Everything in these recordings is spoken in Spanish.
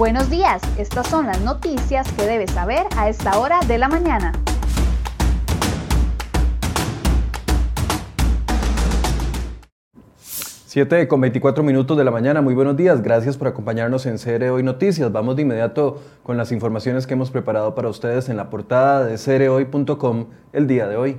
Buenos días, estas son las noticias que debes saber a esta hora de la mañana. 7 con 24 minutos de la mañana, muy buenos días, gracias por acompañarnos en CR Hoy Noticias. Vamos de inmediato con las informaciones que hemos preparado para ustedes en la portada de crhoy.com el día de hoy.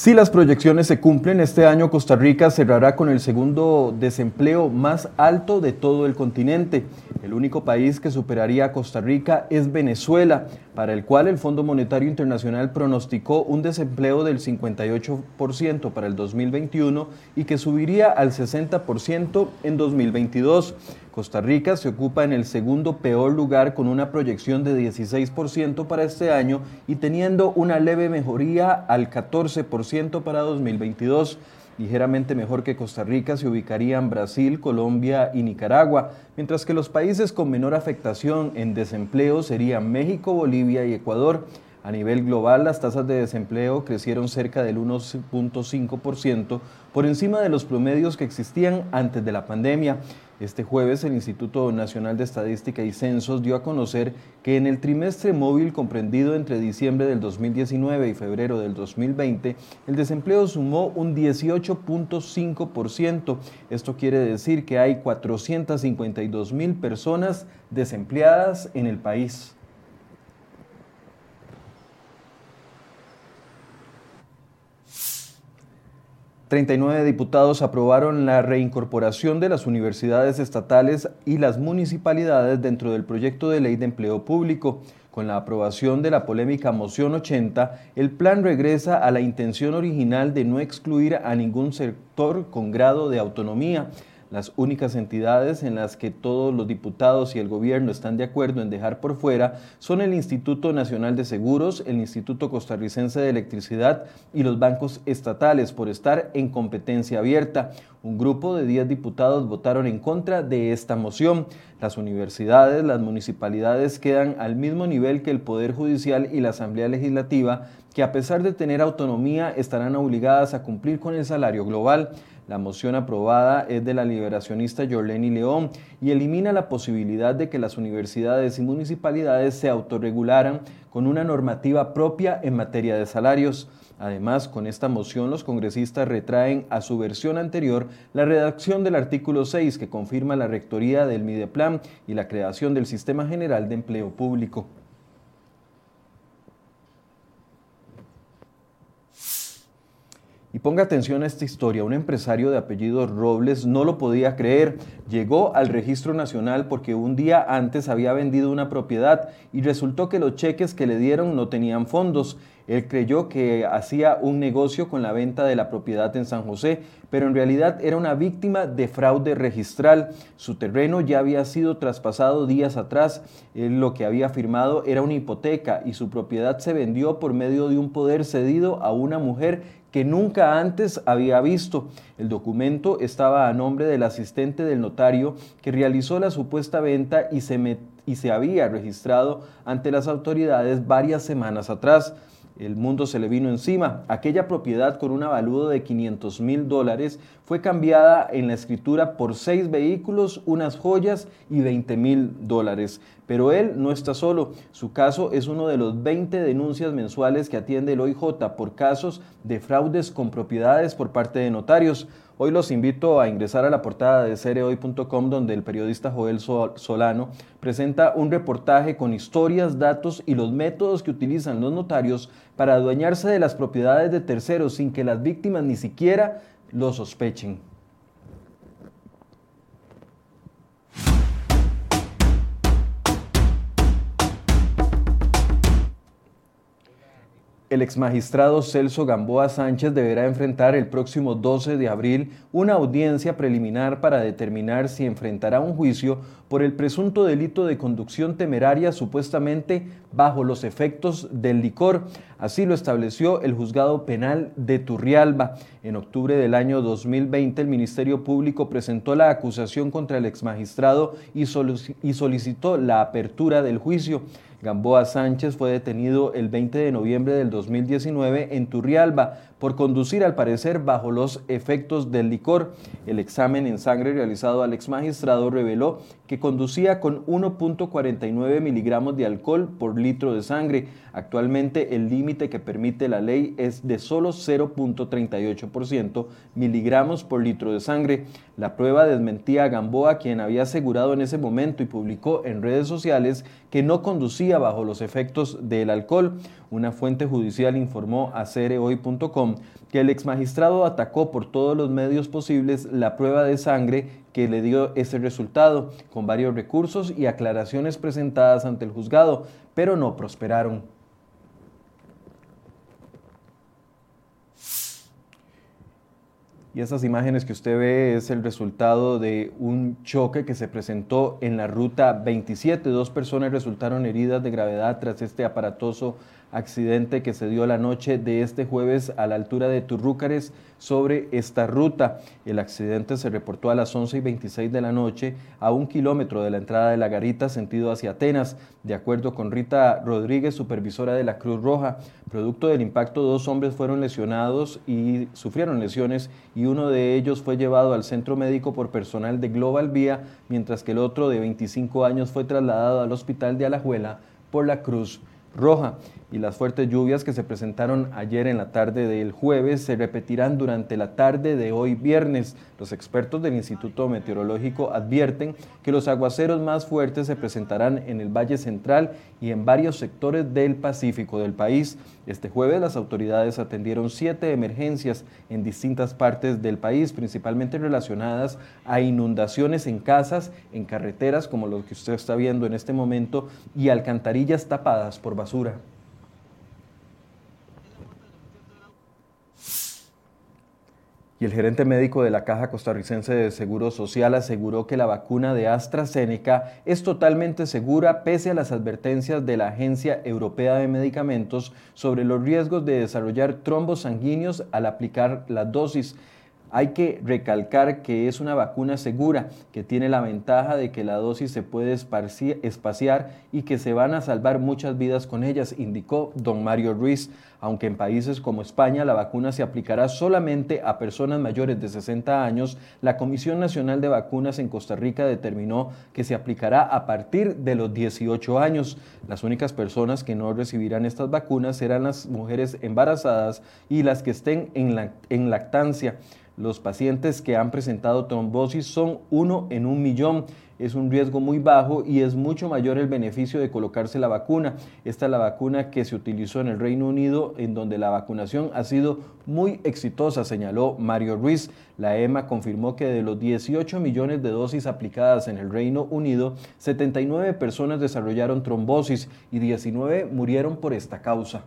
Si las proyecciones se cumplen, este año Costa Rica cerrará con el segundo desempleo más alto de todo el continente. El único país que superaría a Costa Rica es Venezuela, para el cual el Fondo Monetario Internacional pronosticó un desempleo del 58% para el 2021 y que subiría al 60% en 2022. Costa Rica se ocupa en el segundo peor lugar con una proyección de 16% para este año y teniendo una leve mejoría al 14% para 2022. Ligeramente mejor que Costa Rica se ubicarían Brasil, Colombia y Nicaragua, mientras que los países con menor afectación en desempleo serían México, Bolivia y Ecuador. A nivel global, las tasas de desempleo crecieron cerca del 1.5%, por encima de los promedios que existían antes de la pandemia. Este jueves el Instituto Nacional de Estadística y Censos dio a conocer que en el trimestre móvil comprendido entre diciembre del 2019 y febrero del 2020, el desempleo sumó un 18.5%. Esto quiere decir que hay 452 mil personas desempleadas en el país. 39 diputados aprobaron la reincorporación de las universidades estatales y las municipalidades dentro del proyecto de ley de empleo público. Con la aprobación de la polémica moción 80, el plan regresa a la intención original de no excluir a ningún sector con grado de autonomía. Las únicas entidades en las que todos los diputados y el gobierno están de acuerdo en dejar por fuera son el Instituto Nacional de Seguros, el Instituto Costarricense de Electricidad y los bancos estatales por estar en competencia abierta. Un grupo de 10 diputados votaron en contra de esta moción. Las universidades, las municipalidades quedan al mismo nivel que el Poder Judicial y la Asamblea Legislativa, que a pesar de tener autonomía estarán obligadas a cumplir con el salario global. La moción aprobada es de la liberacionista Yorleni León y elimina la posibilidad de que las universidades y municipalidades se autorregularan con una normativa propia en materia de salarios. Además, con esta moción los congresistas retraen a su versión anterior la redacción del artículo 6 que confirma la rectoría del Mideplan y la creación del Sistema General de Empleo Público. Ponga atención a esta historia. Un empresario de apellido Robles no lo podía creer. Llegó al registro nacional porque un día antes había vendido una propiedad y resultó que los cheques que le dieron no tenían fondos. Él creyó que hacía un negocio con la venta de la propiedad en San José, pero en realidad era una víctima de fraude registral. Su terreno ya había sido traspasado días atrás. Lo que había firmado era una hipoteca y su propiedad se vendió por medio de un poder cedido a una mujer que nunca antes había visto. El documento estaba a nombre del asistente del notario que realizó la supuesta venta y se, y se había registrado ante las autoridades varias semanas atrás el mundo se le vino encima. Aquella propiedad con un avalúo de 500 mil dólares fue cambiada en la escritura por seis vehículos, unas joyas y 20 mil dólares. Pero él no está solo. Su caso es uno de los 20 denuncias mensuales que atiende el OIJ por casos de fraudes con propiedades por parte de notarios. Hoy los invito a ingresar a la portada de cereoy.com donde el periodista Joel Solano presenta un reportaje con historias, datos y los métodos que utilizan los notarios para adueñarse de las propiedades de terceros sin que las víctimas ni siquiera lo sospechen. El exmagistrado Celso Gamboa Sánchez deberá enfrentar el próximo 12 de abril una audiencia preliminar para determinar si enfrentará un juicio por el presunto delito de conducción temeraria supuestamente bajo los efectos del licor. Así lo estableció el juzgado penal de Turrialba. En octubre del año 2020 el Ministerio Público presentó la acusación contra el exmagistrado y solicitó la apertura del juicio. Gamboa Sánchez fue detenido el 20 de noviembre del 2019 en Turrialba por conducir al parecer bajo los efectos del licor. El examen en sangre realizado al ex magistrado reveló que conducía con 1.49 miligramos de alcohol por litro de sangre. Actualmente el límite que permite la ley es de solo 0.38% miligramos por litro de sangre. La prueba desmentía a Gamboa, quien había asegurado en ese momento y publicó en redes sociales que no conducía bajo los efectos del alcohol. Una fuente judicial informó a cerehoy.com que el exmagistrado atacó por todos los medios posibles la prueba de sangre que le dio ese resultado, con varios recursos y aclaraciones presentadas ante el juzgado, pero no prosperaron. Y esas imágenes que usted ve es el resultado de un choque que se presentó en la ruta 27. Dos personas resultaron heridas de gravedad tras este aparatoso accidente que se dio la noche de este jueves a la altura de Turrúcares sobre esta ruta. El accidente se reportó a las 11 y 26 de la noche a un kilómetro de la entrada de la garita sentido hacia Atenas, de acuerdo con Rita Rodríguez, supervisora de la Cruz Roja. Producto del impacto, dos hombres fueron lesionados y sufrieron lesiones y uno de ellos fue llevado al centro médico por personal de Global Vía, mientras que el otro de 25 años fue trasladado al hospital de Alajuela por la Cruz Roja y las fuertes lluvias que se presentaron ayer en la tarde del jueves se repetirán durante la tarde de hoy viernes. Los expertos del Instituto Meteorológico advierten que los aguaceros más fuertes se presentarán en el Valle Central y en varios sectores del Pacífico del país. Este jueves las autoridades atendieron siete emergencias en distintas partes del país, principalmente relacionadas a inundaciones en casas, en carreteras como lo que usted está viendo en este momento y alcantarillas tapadas por y el gerente médico de la Caja Costarricense de Seguro Social aseguró que la vacuna de AstraZeneca es totalmente segura pese a las advertencias de la Agencia Europea de Medicamentos sobre los riesgos de desarrollar trombos sanguíneos al aplicar la dosis. Hay que recalcar que es una vacuna segura, que tiene la ventaja de que la dosis se puede espaciar y que se van a salvar muchas vidas con ellas, indicó don Mario Ruiz. Aunque en países como España la vacuna se aplicará solamente a personas mayores de 60 años, la Comisión Nacional de Vacunas en Costa Rica determinó que se aplicará a partir de los 18 años. Las únicas personas que no recibirán estas vacunas serán las mujeres embarazadas y las que estén en, en lactancia. Los pacientes que han presentado trombosis son uno en un millón. Es un riesgo muy bajo y es mucho mayor el beneficio de colocarse la vacuna. Esta es la vacuna que se utilizó en el Reino Unido, en donde la vacunación ha sido muy exitosa, señaló Mario Ruiz. La EMA confirmó que de los 18 millones de dosis aplicadas en el Reino Unido, 79 personas desarrollaron trombosis y 19 murieron por esta causa.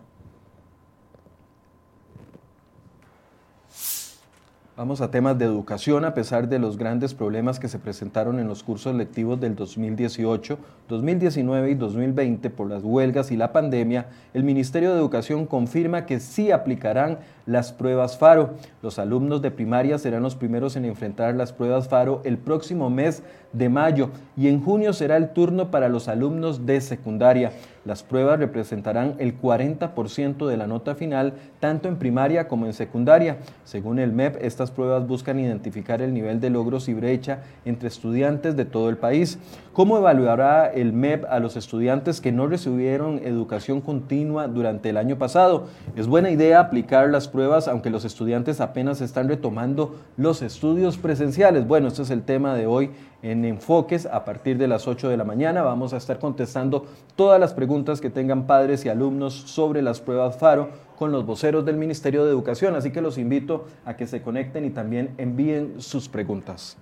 Vamos a temas de educación. A pesar de los grandes problemas que se presentaron en los cursos lectivos del 2018, 2019 y 2020 por las huelgas y la pandemia, el Ministerio de Educación confirma que sí aplicarán las pruebas FARO. Los alumnos de primaria serán los primeros en enfrentar las pruebas FARO el próximo mes de mayo y en junio será el turno para los alumnos de secundaria. Las pruebas representarán el 40% de la nota final, tanto en primaria como en secundaria. Según el MEP, estas pruebas buscan identificar el nivel de logros y brecha entre estudiantes de todo el país. ¿Cómo evaluará el MEP a los estudiantes que no recibieron educación continua durante el año pasado? Es buena idea aplicar las pruebas aunque los estudiantes apenas están retomando los estudios presenciales. Bueno, este es el tema de hoy en Enfoques a partir de las 8 de la mañana. Vamos a estar contestando todas las preguntas que tengan padres y alumnos sobre las pruebas FARO con los voceros del Ministerio de Educación. Así que los invito a que se conecten y también envíen sus preguntas.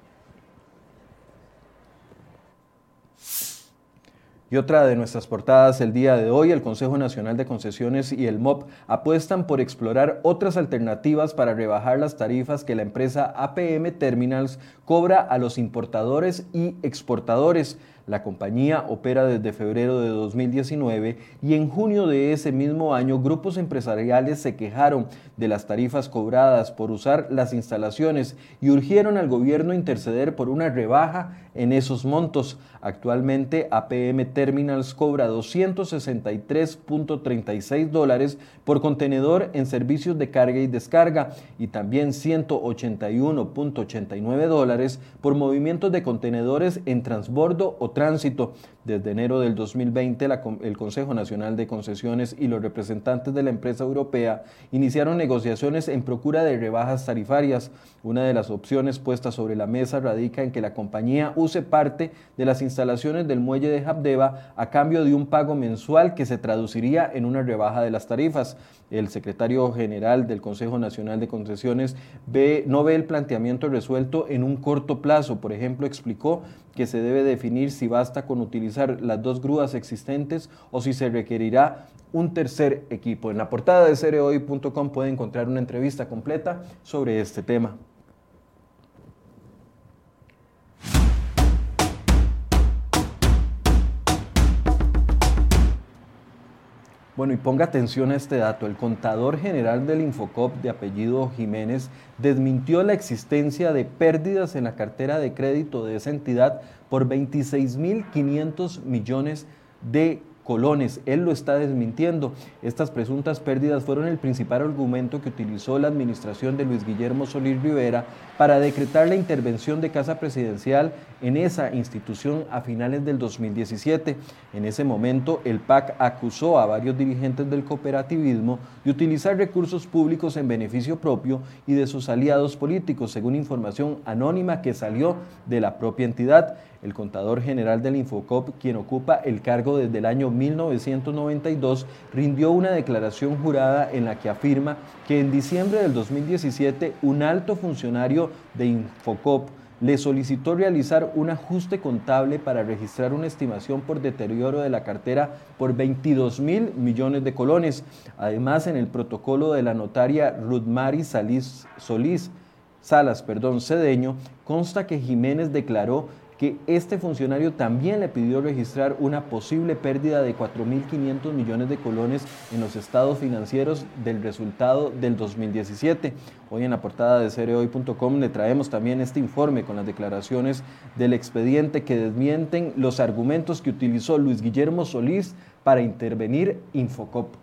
Y otra de nuestras portadas el día de hoy, el Consejo Nacional de Concesiones y el MOP apuestan por explorar otras alternativas para rebajar las tarifas que la empresa APM Terminals cobra a los importadores y exportadores. La compañía opera desde febrero de 2019 y en junio de ese mismo año grupos empresariales se quejaron de las tarifas cobradas por usar las instalaciones y urgieron al gobierno interceder por una rebaja en esos montos. Actualmente APM Terminals cobra 263.36 dólares por contenedor en servicios de carga y descarga y también 181.89 dólares por movimientos de contenedores en transbordo o tránsito. Desde enero del 2020, el Consejo Nacional de Concesiones y los representantes de la empresa europea iniciaron negociaciones en procura de rebajas tarifarias. Una de las opciones puestas sobre la mesa radica en que la compañía use parte de las instalaciones del muelle de Habdeba a cambio de un pago mensual que se traduciría en una rebaja de las tarifas. El secretario general del Consejo Nacional de Concesiones ve, no ve el planteamiento resuelto en un corto plazo. Por ejemplo, explicó que se debe definir si basta con utilizar las dos grúas existentes o si se requerirá un tercer equipo. En la portada de cereoy.com puede encontrar una entrevista completa sobre este tema. Bueno, y ponga atención a este dato. El contador general del Infocop de apellido Jiménez desmintió la existencia de pérdidas en la cartera de crédito de esa entidad por 26.500 millones de colones. Él lo está desmintiendo. Estas presuntas pérdidas fueron el principal argumento que utilizó la administración de Luis Guillermo Solís Rivera para decretar la intervención de Casa Presidencial en esa institución a finales del 2017. En ese momento, el PAC acusó a varios dirigentes del cooperativismo de utilizar recursos públicos en beneficio propio y de sus aliados políticos, según información anónima que salió de la propia entidad. El contador general del Infocop, quien ocupa el cargo desde el año 1992, rindió una declaración jurada en la que afirma que en diciembre del 2017 un alto funcionario de Infocop le solicitó realizar un ajuste contable para registrar una estimación por deterioro de la cartera por 22 mil millones de colones. Además, en el protocolo de la notaria Rudmari Salís, Solís Salas perdón, Cedeño, consta que Jiménez declaró que este funcionario también le pidió registrar una posible pérdida de 4.500 millones de colones en los estados financieros del resultado del 2017. Hoy en la portada de cereoy.com le traemos también este informe con las declaraciones del expediente que desmienten los argumentos que utilizó Luis Guillermo Solís para intervenir Infocop.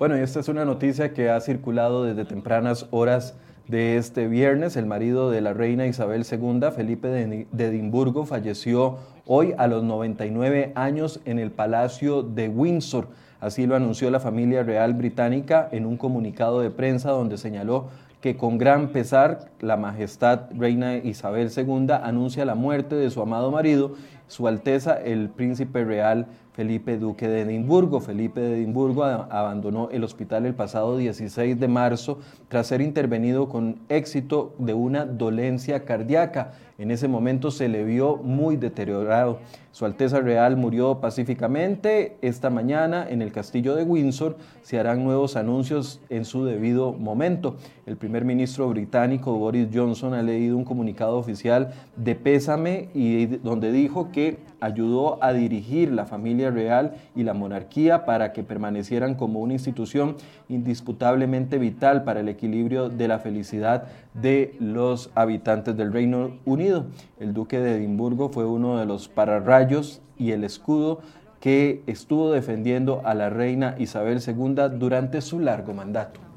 Bueno, y esta es una noticia que ha circulado desde tempranas horas de este viernes. El marido de la reina Isabel II, Felipe de Edimburgo, falleció hoy a los 99 años en el Palacio de Windsor. Así lo anunció la familia real británica en un comunicado de prensa donde señaló que con gran pesar la majestad reina Isabel II anuncia la muerte de su amado marido, su Alteza el príncipe real Felipe Duque de Edimburgo. Felipe de Edimburgo abandonó el hospital el pasado 16 de marzo tras ser intervenido con éxito de una dolencia cardíaca. En ese momento se le vio muy deteriorado. Su Alteza Real murió pacíficamente. Esta mañana en el castillo de Windsor se harán nuevos anuncios en su debido momento. El primer ministro británico Boris Johnson ha leído un comunicado oficial de pésame y donde dijo que ayudó a dirigir la familia real y la monarquía para que permanecieran como una institución indisputablemente vital para el equilibrio de la felicidad de los habitantes del Reino Unido. El duque de Edimburgo fue uno de los pararrayos y el escudo que estuvo defendiendo a la reina Isabel II durante su largo mandato.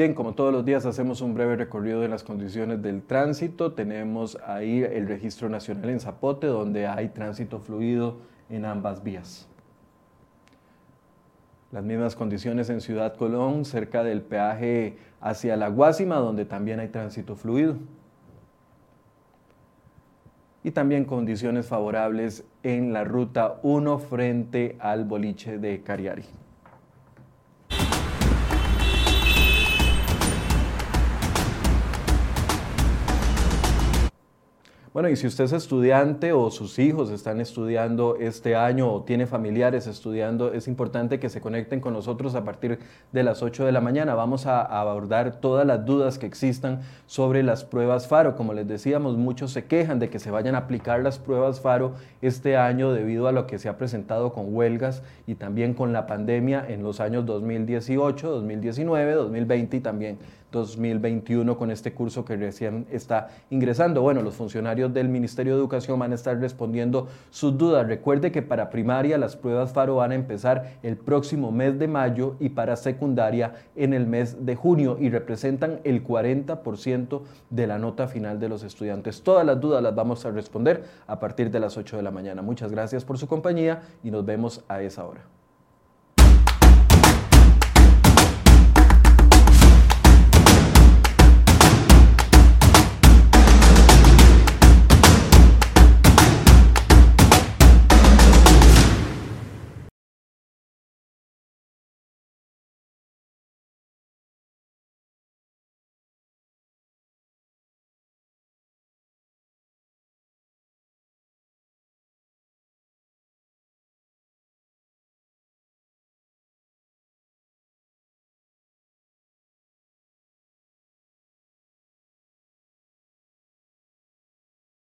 Bien, como todos los días hacemos un breve recorrido de las condiciones del tránsito. Tenemos ahí el registro nacional en Zapote, donde hay tránsito fluido en ambas vías. Las mismas condiciones en Ciudad Colón, cerca del peaje hacia la Guásima, donde también hay tránsito fluido. Y también condiciones favorables en la ruta 1 frente al boliche de Cariari. Bueno, y si usted es estudiante o sus hijos están estudiando este año o tiene familiares estudiando, es importante que se conecten con nosotros a partir de las 8 de la mañana. Vamos a abordar todas las dudas que existan sobre las pruebas FARO. Como les decíamos, muchos se quejan de que se vayan a aplicar las pruebas FARO este año debido a lo que se ha presentado con huelgas y también con la pandemia en los años 2018, 2019, 2020 y también 2021 con este curso que recién está ingresando. Bueno, los funcionarios del Ministerio de Educación van a estar respondiendo sus dudas. Recuerde que para primaria las pruebas FARO van a empezar el próximo mes de mayo y para secundaria en el mes de junio y representan el 40% de la nota final de los estudiantes. Todas las dudas las vamos a responder a partir de las 8 de la mañana. Muchas gracias por su compañía y nos vemos a esa hora.